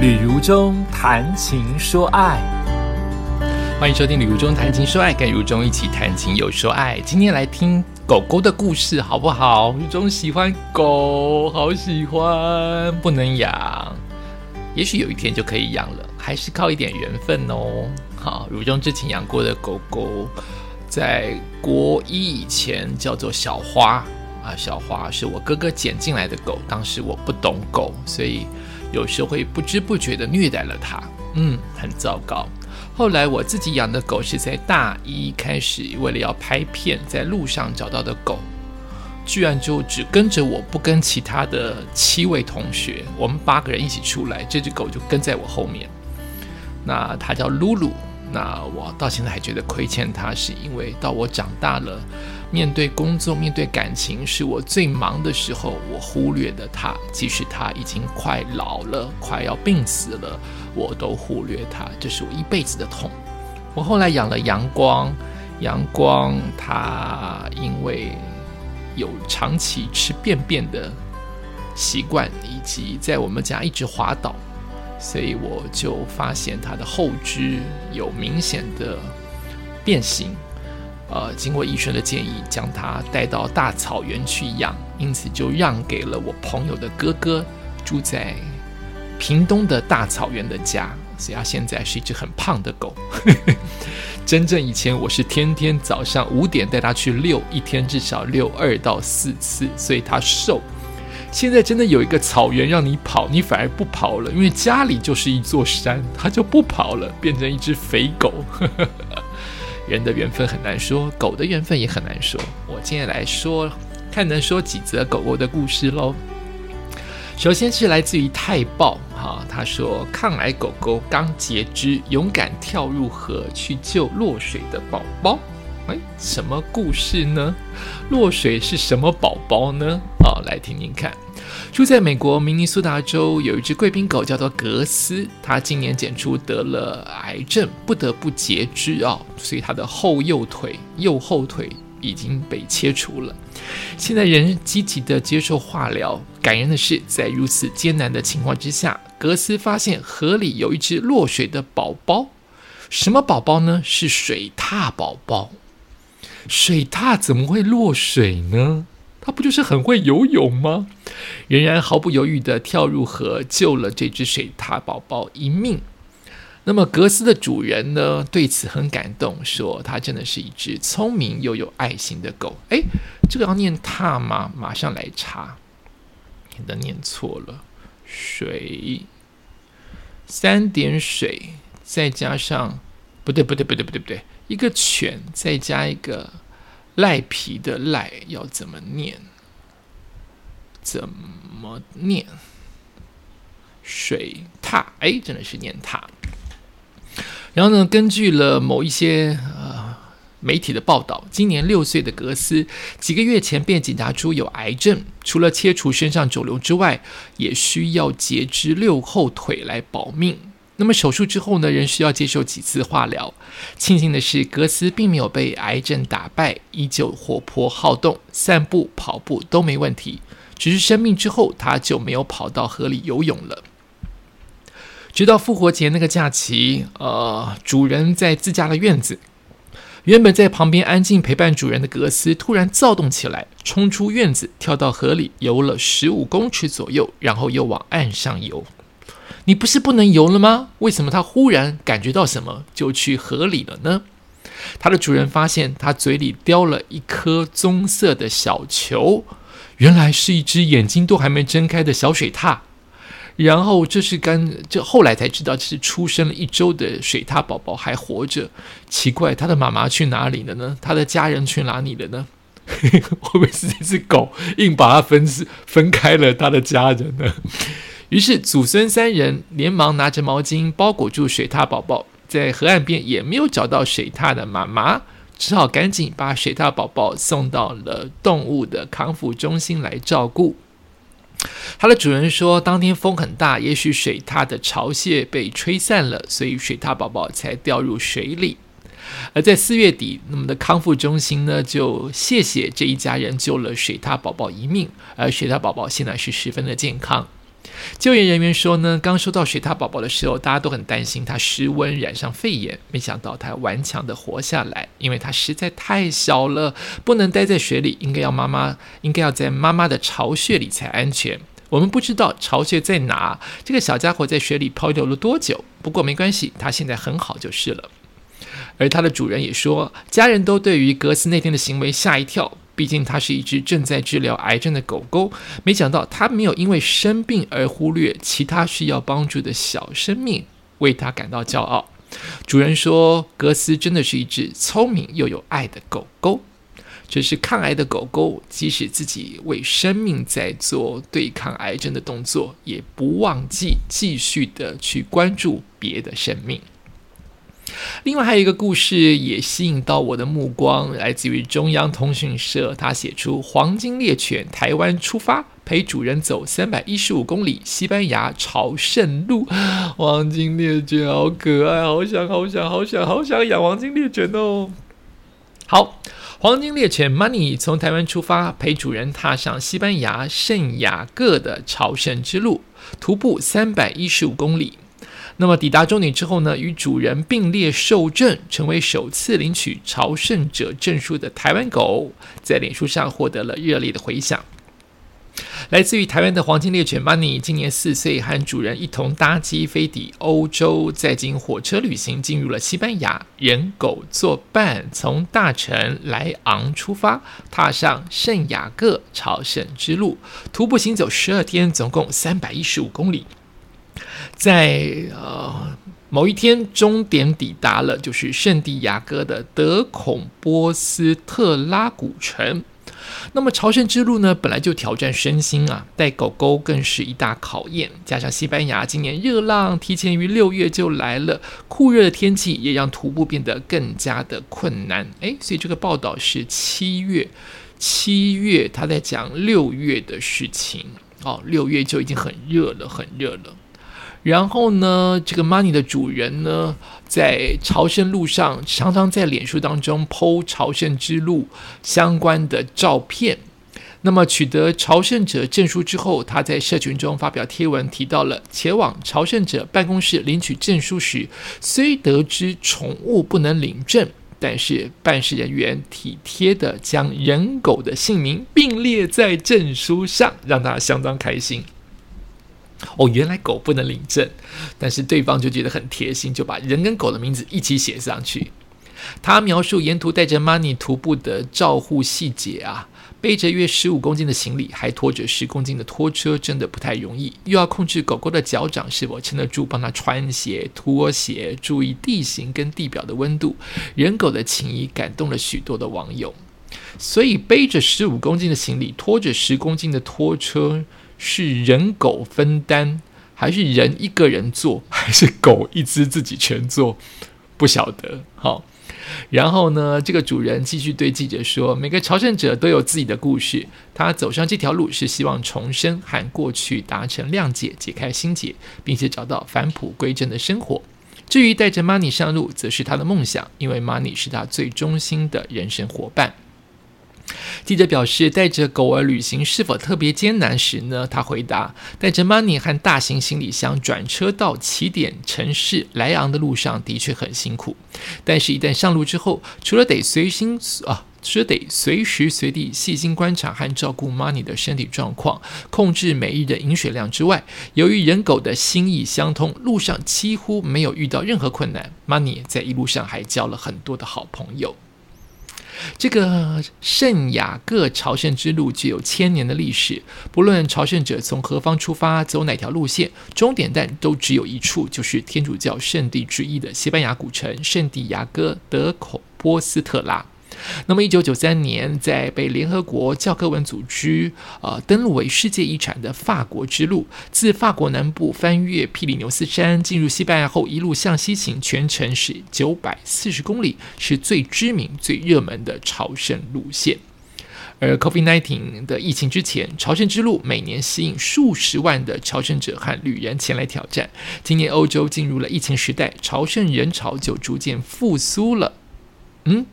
旅如中谈情说爱，欢迎收听《旅如中谈情说爱》，跟如中一起谈情又说爱。今天来听狗狗的故事，好不好？如中喜欢狗，好喜欢，不能养，也许有一天就可以养了，还是靠一点缘分哦。好，如中之前养过的狗狗，在国一以前叫做小花啊，小花是我哥哥捡进来的狗，当时我不懂狗，所以有时会不知不觉的虐待了它，嗯，很糟糕。后来我自己养的狗是在大一开始，为了要拍片，在路上找到的狗，居然就只跟着我，不跟其他的七位同学，我们八个人一起出来，这只狗就跟在我后面。那它叫露露。那我到现在还觉得亏欠它，是因为到我长大了，面对工作、面对感情，是我最忙的时候，我忽略的他。即使他已经快老了，快要病死了，我都忽略他，这是我一辈子的痛。我后来养了阳光，阳光他因为有长期吃便便的习惯，以及在我们家一直滑倒。所以我就发现它的后肢有明显的变形，呃，经过医生的建议，将它带到大草原去养，因此就让给了我朋友的哥哥，住在屏东的大草原的家。所以它现在是一只很胖的狗。真正以前我是天天早上五点带它去遛，一天至少遛二到四次，所以它瘦。现在真的有一个草原让你跑，你反而不跑了，因为家里就是一座山，它就不跑了，变成一只肥狗。人的缘分很难说，狗的缘分也很难说。我今天来说，看能说几则狗狗的故事喽。首先是来自于泰报，哈，他说抗癌狗狗刚截肢，勇敢跳入河去救落水的宝宝。哎，什么故事呢？落水是什么宝宝呢？啊，来听听看。住在美国明尼苏达州有一只贵宾狗，叫做格斯。它今年检出得了癌症，不得不截肢啊，所以它的后右腿右后腿已经被切除了。现在人积极的接受化疗。感人的是，在如此艰难的情况之下，格斯发现河里有一只落水的宝宝。什么宝宝呢？是水獭宝宝。水獭怎么会落水呢？它不就是很会游泳吗？仍然毫不犹豫地跳入河，救了这只水獭宝宝一命。那么格斯的主人呢？对此很感动，说它真的是一只聪明又有爱心的狗。诶，这个要念踏吗？马上来查，你的念错了。水三点水，再加上不对不对不对不对不对。一个犬再加一个赖皮的赖，要怎么念？怎么念？水獭，哎，真的是念踏。然后呢，根据了某一些呃媒体的报道，今年六岁的格斯几个月前便检查出有癌症，除了切除身上肿瘤之外，也需要截肢六后腿来保命。那么手术之后呢，仍需要接受几次化疗。庆幸的是，格斯并没有被癌症打败，依旧活泼好动，散步、跑步都没问题。只是生病之后，他就没有跑到河里游泳了。直到复活节那个假期，呃，主人在自家的院子，原本在旁边安静陪伴主人的格斯突然躁动起来，冲出院子，跳到河里游了十五公尺左右，然后又往岸上游。你不是不能游了吗？为什么他忽然感觉到什么就去河里了呢？他的主人发现他嘴里叼了一颗棕色的小球，原来是一只眼睛都还没睁开的小水獭。然后这是刚这后来才知道，这是出生了一周的水獭宝宝还活着。奇怪，他的妈妈去哪里了呢？他的家人去哪里了呢？会不会是这只狗硬把它分分开了他的家人呢？于是祖孙三人连忙拿着毛巾包裹住水獭宝宝，在河岸边也没有找到水獭的妈妈，只好赶紧把水獭宝宝送到了动物的康复中心来照顾。它的主人说，当天风很大，也许水獭的巢穴被吹散了，所以水獭宝宝才掉入水里。而在四月底，那么的康复中心呢，就谢谢这一家人救了水獭宝宝一命，而水獭宝宝现在是十分的健康。救援人员说呢，刚收到水獭宝宝的时候，大家都很担心它失温染上肺炎，没想到它顽强的活下来，因为它实在太小了，不能待在水里，应该要妈妈应该要在妈妈的巢穴里才安全。我们不知道巢穴在哪，这个小家伙在水里漂流了多久，不过没关系，它现在很好就是了。而它的主人也说，家人都对于格斯那天的行为吓一跳。毕竟它是一只正在治疗癌症的狗狗，没想到它没有因为生病而忽略其他需要帮助的小生命，为它感到骄傲。主人说：“格斯真的是一只聪明又有爱的狗狗。这是抗癌的狗狗，即使自己为生命在做对抗癌症的动作，也不忘记继续的去关注别的生命。”另外还有一个故事也吸引到我的目光，来自于中央通讯社，他写出黄金猎犬台湾出发，陪主人走三百一十五公里西班牙朝圣路。黄金猎犬好可爱，好想好想好想好想养黄金猎犬哦。好，黄金猎犬 Money 从台湾出发，陪主人踏上西班牙圣雅各的朝圣之路，徒步三百一十五公里。那么抵达终点之后呢，与主人并列受证，成为首次领取朝圣者证书的台湾狗，在脸书上获得了热烈的回响。来自于台湾的黄金猎犬 Money 今年四岁，和主人一同搭机飞抵欧洲，再经火车旅行进入了西班牙，人狗作伴，从大城莱昂出发，踏上圣雅各朝圣之路，徒步行走十二天，总共三百一十五公里。在呃某一天，终点抵达了，就是圣地亚哥的德孔波斯特拉古城。那么朝圣之路呢，本来就挑战身心啊，带狗狗更是一大考验。加上西班牙今年热浪提前于六月就来了，酷热的天气也让徒步变得更加的困难。诶，所以这个报道是七月，七月他在讲六月的事情哦，六月就已经很热了，很热了。然后呢，这个 Money 的主人呢，在朝圣路上常常在脸书当中 PO 朝圣之路相关的照片。那么取得朝圣者证书之后，他在社群中发表贴文，提到了前往朝圣者办公室领取证书时，虽得知宠物不能领证，但是办事人员体贴的将人狗的姓名并列在证书上，让他相当开心。哦，原来狗不能领证，但是对方就觉得很贴心，就把人跟狗的名字一起写上去。他描述沿途带着 Money 徒步的照护细节啊，背着约十五公斤的行李，还拖着十公斤的拖车，真的不太容易。又要控制狗狗的脚掌是否撑得住，帮它穿鞋、脱鞋，注意地形跟地表的温度。人狗的情谊感动了许多的网友，所以背着十五公斤的行李，拖着十公斤的拖车。是人狗分担，还是人一个人做，还是狗一只自己全做？不晓得。好，然后呢，这个主人继续对记者说：“每个朝圣者都有自己的故事，他走上这条路是希望重生，和过去达成谅解，解开心结，并且找到返璞归真的生活。至于带着 Money 上路，则是他的梦想，因为 Money 是他最忠心的人生伙伴。”记者表示，带着狗儿旅行是否特别艰难时呢？他回答：带着 Money 和大型行李箱转车到起点城市莱昂的路上的确很辛苦，但是，一旦上路之后，除了得随心啊，除了得随时随地细心观察和照顾 Money 的身体状况，控制每日的饮水量之外，由于人狗的心意相通，路上几乎没有遇到任何困难。Money 在一路上还交了很多的好朋友。这个圣雅各朝圣之路具有千年的历史，不论朝圣者从何方出发，走哪条路线，终点站都只有一处，就是天主教圣地之一的西班牙古城圣地亚哥德孔波斯特拉。那么，一九九三年，在被联合国教科文组织呃登录为世界遗产的法国之路，自法国南部翻越皮里牛斯山，进入西班牙后，一路向西行，全程是九百四十公里，是最知名、最热门的朝圣路线。而 COVID-19 的疫情之前，朝圣之路每年吸引数十万的朝圣者和旅人前来挑战。今年欧洲进入了疫情时代，朝圣人潮就逐渐复苏了。嗯。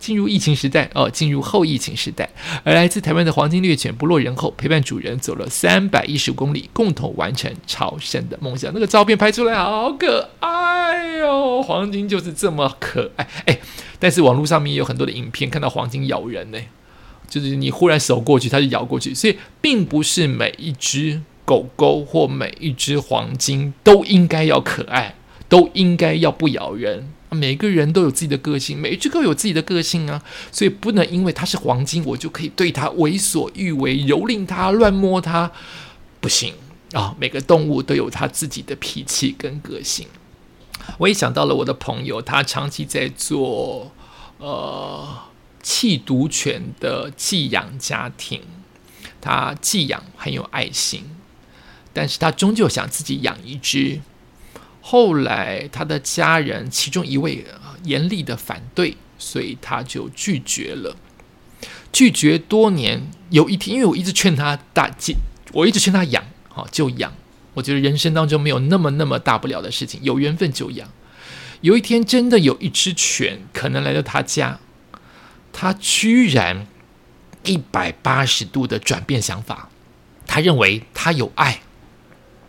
进入疫情时代哦，进入后疫情时代，而来自台湾的黄金猎犬不落人后，陪伴主人走了三百一十公里，共同完成朝圣的梦想。那个照片拍出来好可爱哟，黄金就是这么可爱哎！但是网络上面也有很多的影片，看到黄金咬人呢，就是你忽然手过去，它就咬过去，所以并不是每一只狗狗或每一只黄金都应该要可爱，都应该要不咬人。每个人都有自己的个性，每一只狗有自己的个性啊，所以不能因为它是黄金，我就可以对它为所欲为，蹂躏它，乱摸它，不行啊！每个动物都有它自己的脾气跟个性。我也想到了我的朋友，他长期在做呃弃毒犬的寄养家庭，他寄养很有爱心，但是他终究想自己养一只。后来，他的家人其中一位严厉的反对，所以他就拒绝了。拒绝多年，有一天，因为我一直劝他大，我一直劝他养，好就养。我觉得人生当中没有那么那么大不了的事情，有缘分就养。有一天，真的有一只犬可能来到他家，他居然一百八十度的转变想法，他认为他有爱。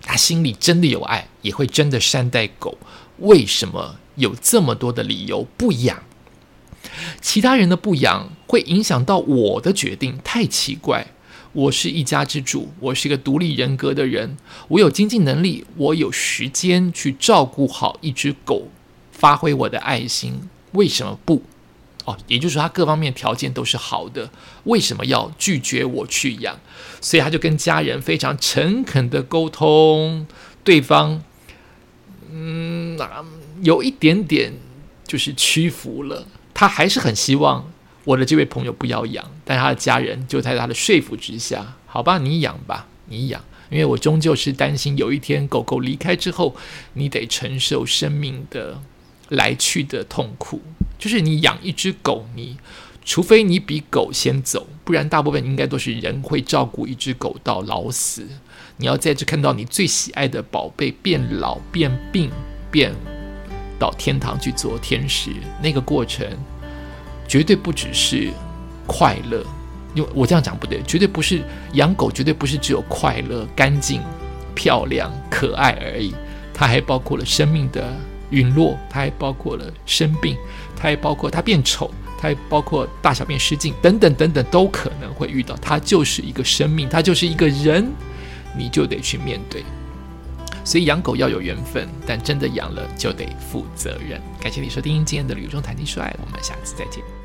他心里真的有爱，也会真的善待狗。为什么有这么多的理由不养？其他人的不养会影响到我的决定，太奇怪。我是一家之主，我是一个独立人格的人，我有经济能力，我有时间去照顾好一只狗，发挥我的爱心。为什么不？哦，也就是说，他各方面条件都是好的，为什么要拒绝我去养？所以他就跟家人非常诚恳的沟通，对方，嗯，有一点点就是屈服了。他还是很希望我的这位朋友不要养，但他的家人就在他的说服之下，好吧，你养吧，你养，因为我终究是担心有一天狗狗离开之后，你得承受生命的来去的痛苦。就是你养一只狗，你除非你比狗先走，不然大部分应该都是人会照顾一只狗到老死。你要在这看到你最喜爱的宝贝变老、变病、变到天堂去做天使，那个过程绝对不只是快乐。因为我这样讲不对，绝对不是养狗，绝对不是只有快乐、干净、漂亮、可爱而已，它还包括了生命的陨落，它还包括了生病。它还包括它变丑，它还包括大小便失禁等等等等，都可能会遇到。它就是一个生命，它就是一个人，你就得去面对。所以养狗要有缘分，但真的养了就得负责任。感谢你收听今天的旅游中谈情说爱，我们下次再见。